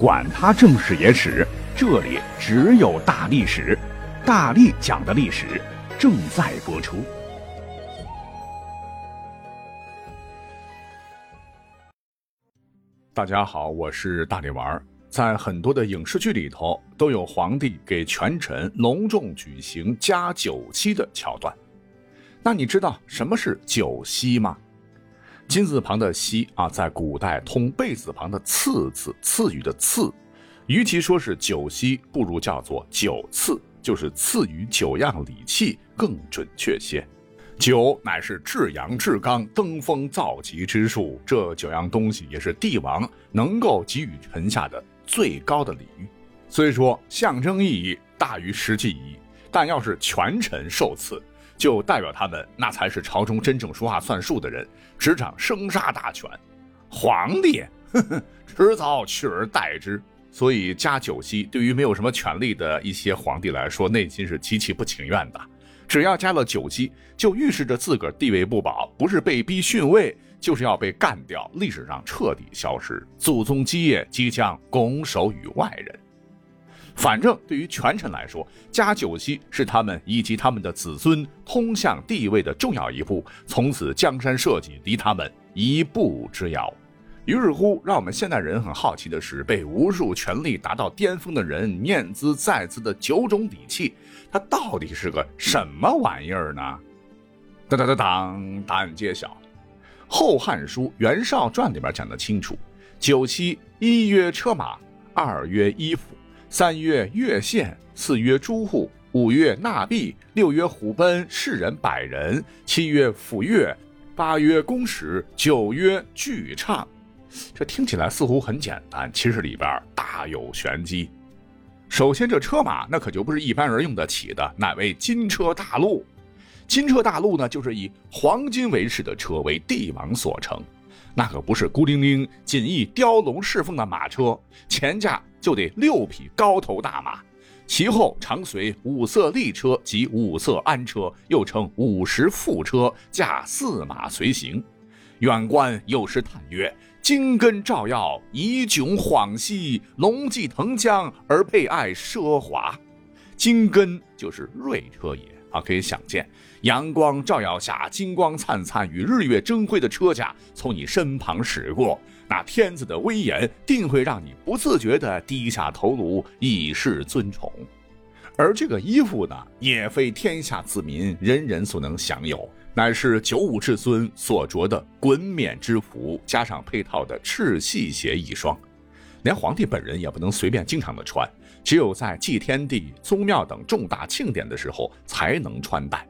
管他正史野史，这里只有大历史，大力讲的历史正在播出。大家好，我是大力丸儿。在很多的影视剧里头，都有皇帝给权臣隆重举行加九锡的桥段。那你知道什么是九锡吗？金字旁的“锡”啊，在古代通贝字旁的“赐”字，赐予的“赐”，与其说是九锡，不如叫做九赐，就是赐予九样礼器更准确些。酒乃是至阳至刚、登峰造极之术，这九样东西也是帝王能够给予臣下的最高的礼遇。虽说象征意义大于实际意义，但要是权臣受赐。就代表他们那才是朝中真正说话算数的人，执掌生杀大权。皇帝，呵呵，迟早取而代之。所以加九锡对于没有什么权力的一些皇帝来说，内心是极其不情愿的。只要加了九锡，就预示着自个儿地位不保，不是被逼逊位，就是要被干掉，历史上彻底消失，祖宗基业即将拱手于外人。反正对于权臣来说，加九锡是他们以及他们的子孙通向地位的重要一步，从此江山社稷离他们一步之遥。于是乎，让我们现代人很好奇的是，被无数权力达到巅峰的人念兹在兹的九种礼器，它到底是个什么玩意儿呢？当当当当，答案揭晓，《后汉书·袁绍传》里边讲得清楚：九锡一曰车马，二曰衣服。三曰月献，四曰诸户，五曰纳币，六曰虎贲，士人百人，七曰抚乐，八曰公使，九曰巨唱。这听起来似乎很简单，其实里边大有玄机。首先，这车马那可就不是一般人用得起的，乃为金车大路。金车大路呢，就是以黄金为饰的车，为帝王所乘。那可不是孤零零、锦衣雕龙侍奉的马车，前驾就得六匹高头大马，其后常随五色立车及五色鞍车，又称五十副车，驾四马随行。远观有时叹曰：“金根照耀，以迥晃兮；龙骥腾江，而佩爱奢华。”金根就是锐车也。啊，可以想见，阳光照耀下，金光灿灿，与日月争辉的车架从你身旁驶过，那天子的威严定会让你不自觉地低下头颅以示尊崇。而这个衣服呢，也非天下子民人人所能享有，乃是九五至尊所着的衮冕之服，加上配套的赤系鞋一双，连皇帝本人也不能随便经常的穿。只有在祭天地、宗庙等重大庆典的时候才能穿戴。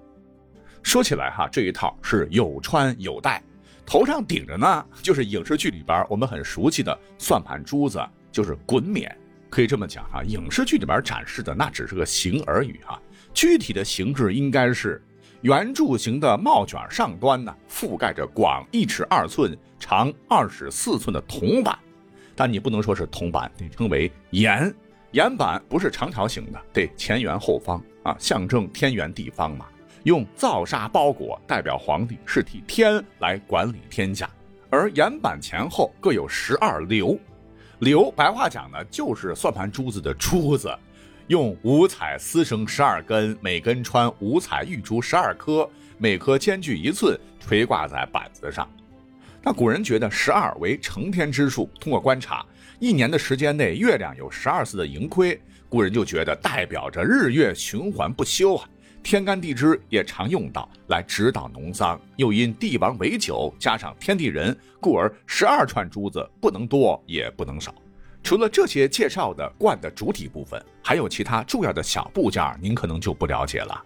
说起来哈，这一套是有穿有戴，头上顶着呢，就是影视剧里边我们很熟悉的算盘珠子，就是衮冕。可以这么讲哈，影视剧里边展示的那只是个形而已哈，具体的形制应该是圆柱形的帽卷上端呢，覆盖着广一尺二寸、长二尺四寸的铜板，但你不能说是铜板，得称为檐。檐板不是长条形的，得前圆后方啊，象征天圆地方嘛。用皂纱包裹，代表皇帝是替天来管理天下。而岩板前后各有十二流，流白话讲呢，就是算盘珠子的珠子，用五彩丝绳十二根，每根穿五彩玉珠十二颗，每颗间距一寸，垂挂在板子上。那古人觉得十二为成天之数，通过观察。一年的时间内，月亮有十二次的盈亏，古人就觉得代表着日月循环不休啊。天干地支也常用到来指导农桑，又因帝王为九，加上天地人，故而十二串珠子不能多也不能少。除了这些介绍的冠的主体部分，还有其他重要的小部件，您可能就不了解了。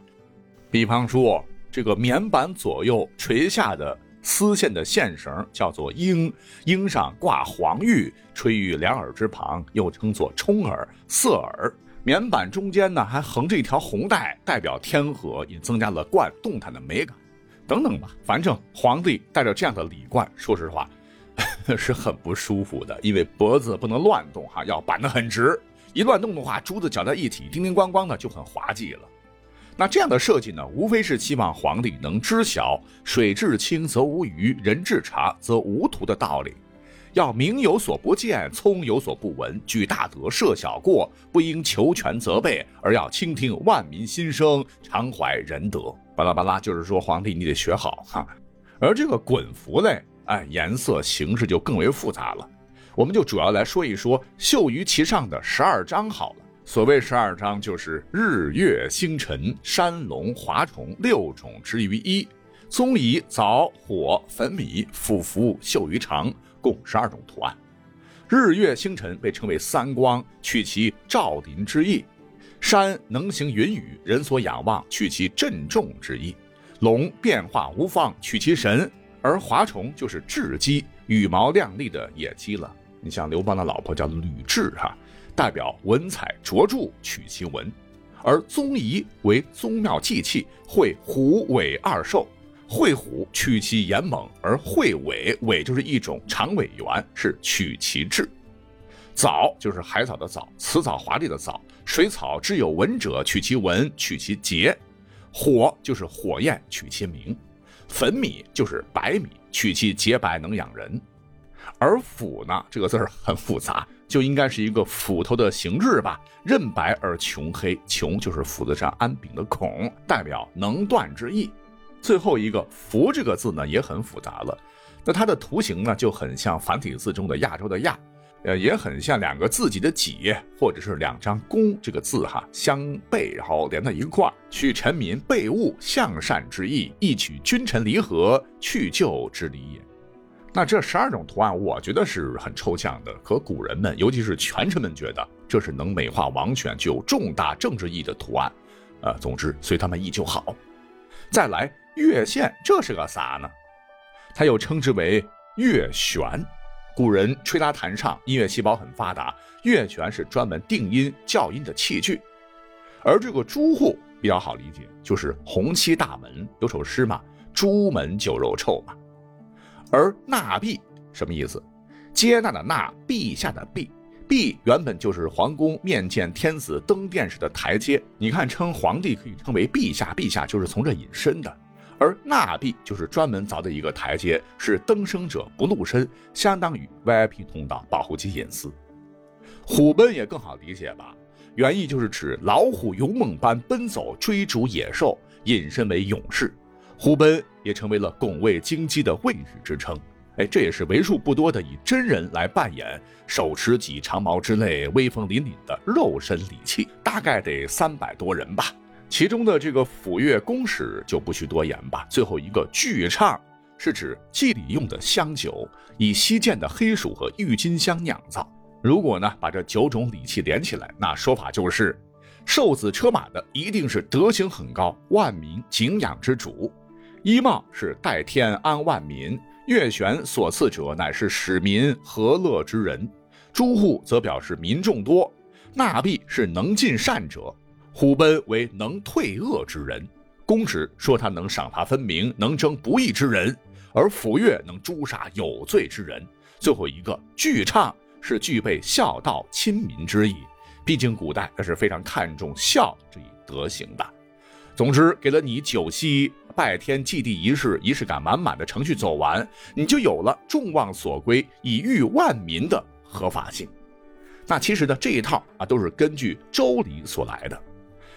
比方说，这个棉板左右垂下的。丝线的线绳叫做缨，缨上挂黄玉，垂于两耳之旁，又称作冲耳、色耳。棉板中间呢还横着一条红带，代表天河，也增加了冠动弹的美感。等等吧，反正皇帝戴着这样的礼冠，说实话 是很不舒服的，因为脖子不能乱动哈，要板得很直，一乱动的话，珠子搅在一起，叮叮咣咣的就很滑稽了。那这样的设计呢，无非是希望皇帝能知晓“水至清则无鱼，人至察则无徒”的道理。要明有所不见，聪有所不闻，举大德，赦小过，不应求全责备，而要倾听万民心声，常怀仁德。巴拉巴拉，就是说皇帝你得学好哈。而这个衮服嘞，哎，颜色形式就更为复杂了。我们就主要来说一说绣于其上的十二章好了。所谓十二章，就是日月星辰山龙华虫六种之于一，宗仪藻火粉米腐服绣于长。共十二种图案，日月星辰被称为三光，取其照临之意；山能行云雨，人所仰望，取其镇重之意；龙变化无方，取其神；而华虫就是雉鸡，羽毛亮丽的野鸡了。你像刘邦的老婆叫吕雉哈，代表文采卓著，取其文；而宗仪为宗庙祭器，会虎尾二兽。会虎取其眼猛，而会尾尾就是一种长尾猿，是取其志。藻就是海藻的藻，辞藻华丽的藻。水草之有文者，取其文，取其节。火就是火焰，取其名。粉米就是白米，取其洁白能养人。而斧呢，这个字儿很复杂，就应该是一个斧头的形制吧。刃白而穷黑，穷就是斧子上安柄的孔，代表能断之意。最后一个“福”这个字呢，也很复杂了。那它的图形呢，就很像繁体字中的亚洲的“亚”，呃，也很像两个自己的“己”，或者是两张“弓”这个字哈相背，然后连在一块儿，取臣民备物向善之意，一取君臣离合去旧之理也。那这十二种图案，我觉得是很抽象的，可古人们，尤其是权臣们，觉得这是能美化王权、具有重大政治意义的图案。呃，总之随他们意就好。再来。月线这是个啥呢？它又称之为月弦。古人吹拉弹唱，音乐细胞很发达，月弦是专门定音校音的器具。而这个朱户比较好理解，就是红漆大门，有首诗嘛，“朱门酒肉臭”嘛。而纳币什么意思？接纳的纳，陛下的陛，陛原本就是皇宫面见天子登殿时的台阶。你看，称皇帝可以称为陛下，陛下就是从这引申的。而纳币就是专门凿的一个台阶，是登升者不露身，相当于 VIP 通道，保护其隐私。虎奔也更好理解吧，原意就是指老虎勇猛般奔走追逐野兽，引申为勇士。虎奔也成为了拱卫京畿的卫士之称。哎，这也是为数不多的以真人来扮演，手持几长矛之类威风凛凛的肉身礼器，大概得三百多人吧。其中的这个抚乐宫使就不需多言吧。最后一个剧唱是指祭礼用的香酒，以西涧的黑薯和郁金香酿造。如果呢把这九种礼器连起来，那说法就是，受子车马的一定是德行很高、万民敬仰之主。衣帽是代天安万民，月悬所赐者乃是使民和乐之人。诸户则表示民众多，纳币是能尽善者。虎贲为能退恶之人，公使说他能赏罚分明，能征不义之人；而抚乐能诛杀有罪之人。最后一个巨唱是具备孝道亲民之意，毕竟古代那是非常看重孝这一德行的。总之，给了你九锡拜天祭地仪式，仪式感满满的程序走完，你就有了众望所归、以御万民的合法性。那其实呢，这一套啊，都是根据周礼所来的。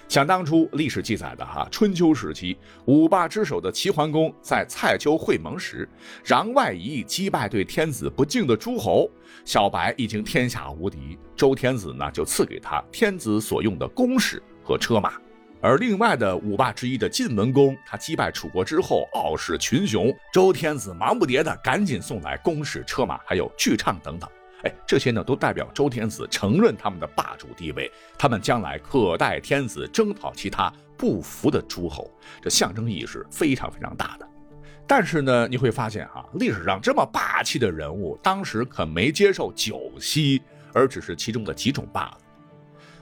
想当初，历史记载的哈，春秋时期，五霸之首的齐桓公在蔡丘会盟时，攘外夷击败对天子不敬的诸侯，小白已经天下无敌，周天子呢就赐给他天子所用的弓矢和车马。而另外的五霸之一的晋文公，他击败楚国之后傲视群雄，周天子忙不迭的赶紧送来弓矢、车马，还有巨唱等等。哎，这些呢都代表周天子承认他们的霸主地位，他们将来可代天子征讨其他不服的诸侯，这象征意义是非常非常大的。但是呢，你会发现哈，历史上这么霸气的人物，当时可没接受九锡，而只是其中的几种罢了。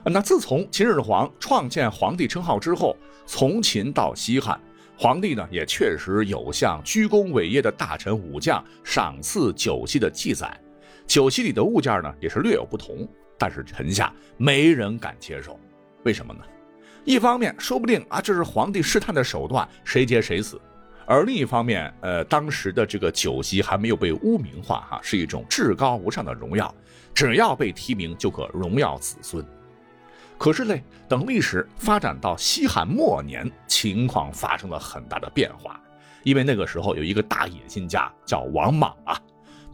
那自从秦始皇创建皇帝称号之后，从秦到西汉，皇帝呢也确实有向居功伟业的大臣武将赏赐酒锡的记载。酒席里的物件呢，也是略有不同，但是臣下没人敢接受，为什么呢？一方面，说不定啊，这是皇帝试探的手段，谁接谁死；而另一方面，呃，当时的这个酒席还没有被污名化，哈，是一种至高无上的荣耀，只要被提名就可荣耀子孙。可是嘞，等历史发展到西汉末年，情况发生了很大的变化，因为那个时候有一个大野心家叫王莽啊，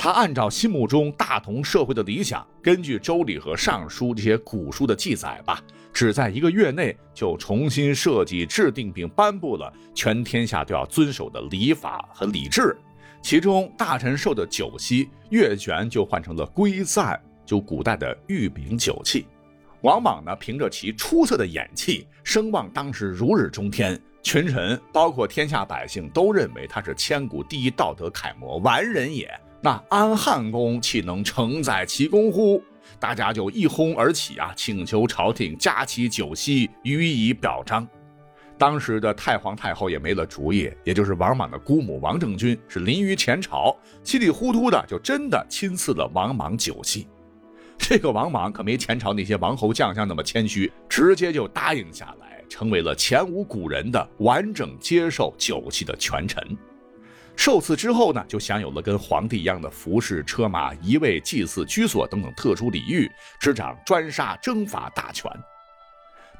他按照心目中大同社会的理想，根据《周礼》和《尚书》这些古书的记载吧。只在一个月内就重新设计、制定并颁布了全天下都要遵守的礼法和礼制，其中大臣受的酒席月绢就换成了归赞，就古代的玉饼酒器。王莽呢，凭着其出色的演技，声望当时如日中天，群臣包括天下百姓都认为他是千古第一道德楷模，完人也。那安汉公岂能承载其功乎？大家就一哄而起啊，请求朝廷加其酒席，予以表彰。当时的太皇太后也没了主意，也就是王莽的姑母王政君是临于前朝，稀里糊涂的就真的亲赐了王莽酒席。这个王莽可没前朝那些王侯将相那么谦虚，直接就答应下来，成为了前无古人的完整接受酒席的权臣。受赐之后呢，就享有了跟皇帝一样的服饰、车马、仪位、祭祀、居所等等特殊礼遇，执掌专杀征伐大权。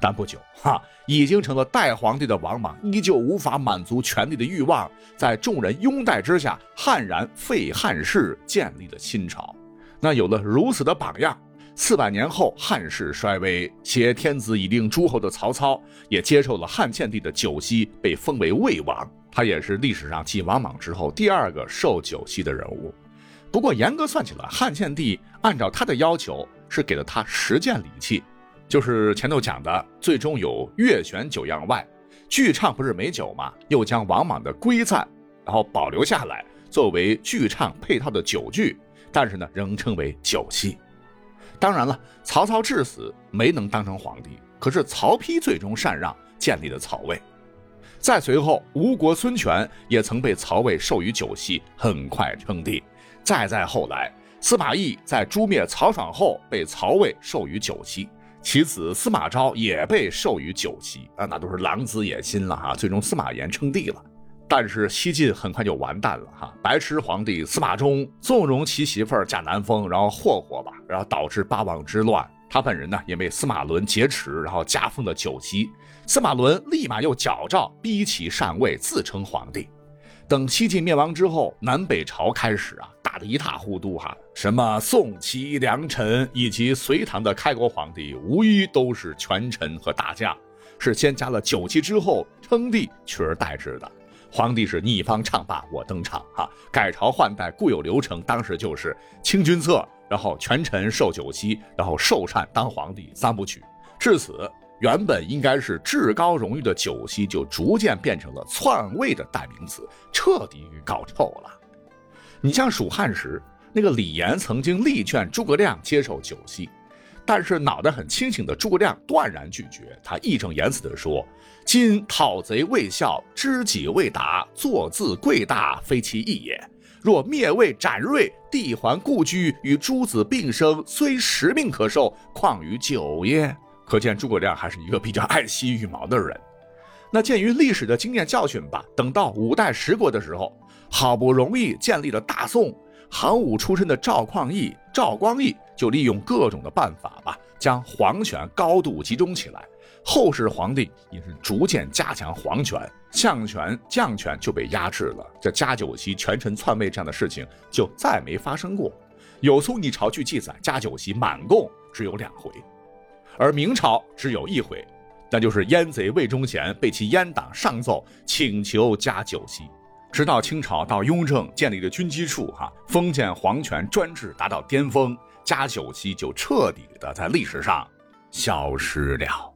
但不久，哈，已经成了代皇帝的王莽依旧无法满足权力的欲望，在众人拥戴之下，悍然废汉室，建立了新朝。那有了如此的榜样，四百年后汉室衰微，挟天子以令诸侯的曹操也接受了汉献帝的酒席，被封为魏王。他也是历史上继王莽之后第二个受酒席的人物。不过严格算起来，汉献帝按照他的要求是给了他十件礼器，就是前头讲的，最终有月选九样外，剧唱不是美酒吗？又将王莽的归赞，然后保留下来作为剧唱配套的酒具，但是呢，仍称为酒器。当然了，曹操至死没能当成皇帝，可是曹丕最终禅让，建立了曹魏。再随后，吴国孙权也曾被曹魏授予酒席，很快称帝。再再后来，司马懿在诛灭曹爽后被曹魏授予酒席，其子司马昭也被授予酒席啊，那都是狼子野心了哈。最终司马炎称帝了，但是西晋很快就完蛋了哈。白痴皇帝司马衷纵容其媳妇儿贾南风，然后霍霍吧，然后导致八王之乱。他本人呢也被司马伦劫持，然后加封了九级。司马伦立马又矫诏逼其禅位，自称皇帝。等西晋灭亡之后，南北朝开始啊打得一塌糊涂哈。什么宋齐梁陈以及隋唐的开国皇帝，无一都是权臣和大将，是先加了九级之后称帝取而代之的。皇帝是你方唱罢我登场哈，改朝换代固有流程，当时就是清君侧。然后权臣受酒席，然后受禅当皇帝三部曲。至此，原本应该是至高荣誉的酒席，就逐渐变成了篡位的代名词，彻底搞臭了。你像蜀汉时，那个李严曾经力劝诸葛亮接受酒席，但是脑袋很清醒的诸葛亮断然拒绝。他义正言辞地说：“今讨贼未效，知己未达，坐自贵大，非其意也。”若灭魏斩锐，帝还故居，与诸子并生，虽十命可受，况于九耶？可见诸葛亮还是一个比较爱惜羽毛的人。那鉴于历史的经验教训吧，等到五代十国的时候，好不容易建立了大宋，行武出身的赵匡胤、赵光义就利用各种的办法吧，将皇权高度集中起来。后世皇帝也是逐渐加强皇权，相权、将权就被压制了。这加九席、权臣篡位这样的事情就再没发生过。有宋一朝据记载，加九席满共只有两回，而明朝只有一回，那就是燕贼魏忠贤被其阉党上奏请求加九席。直到清朝到雍正建立了军机处，哈，封建皇权专制达到巅峰，加九锡就彻底的在历史上消失了。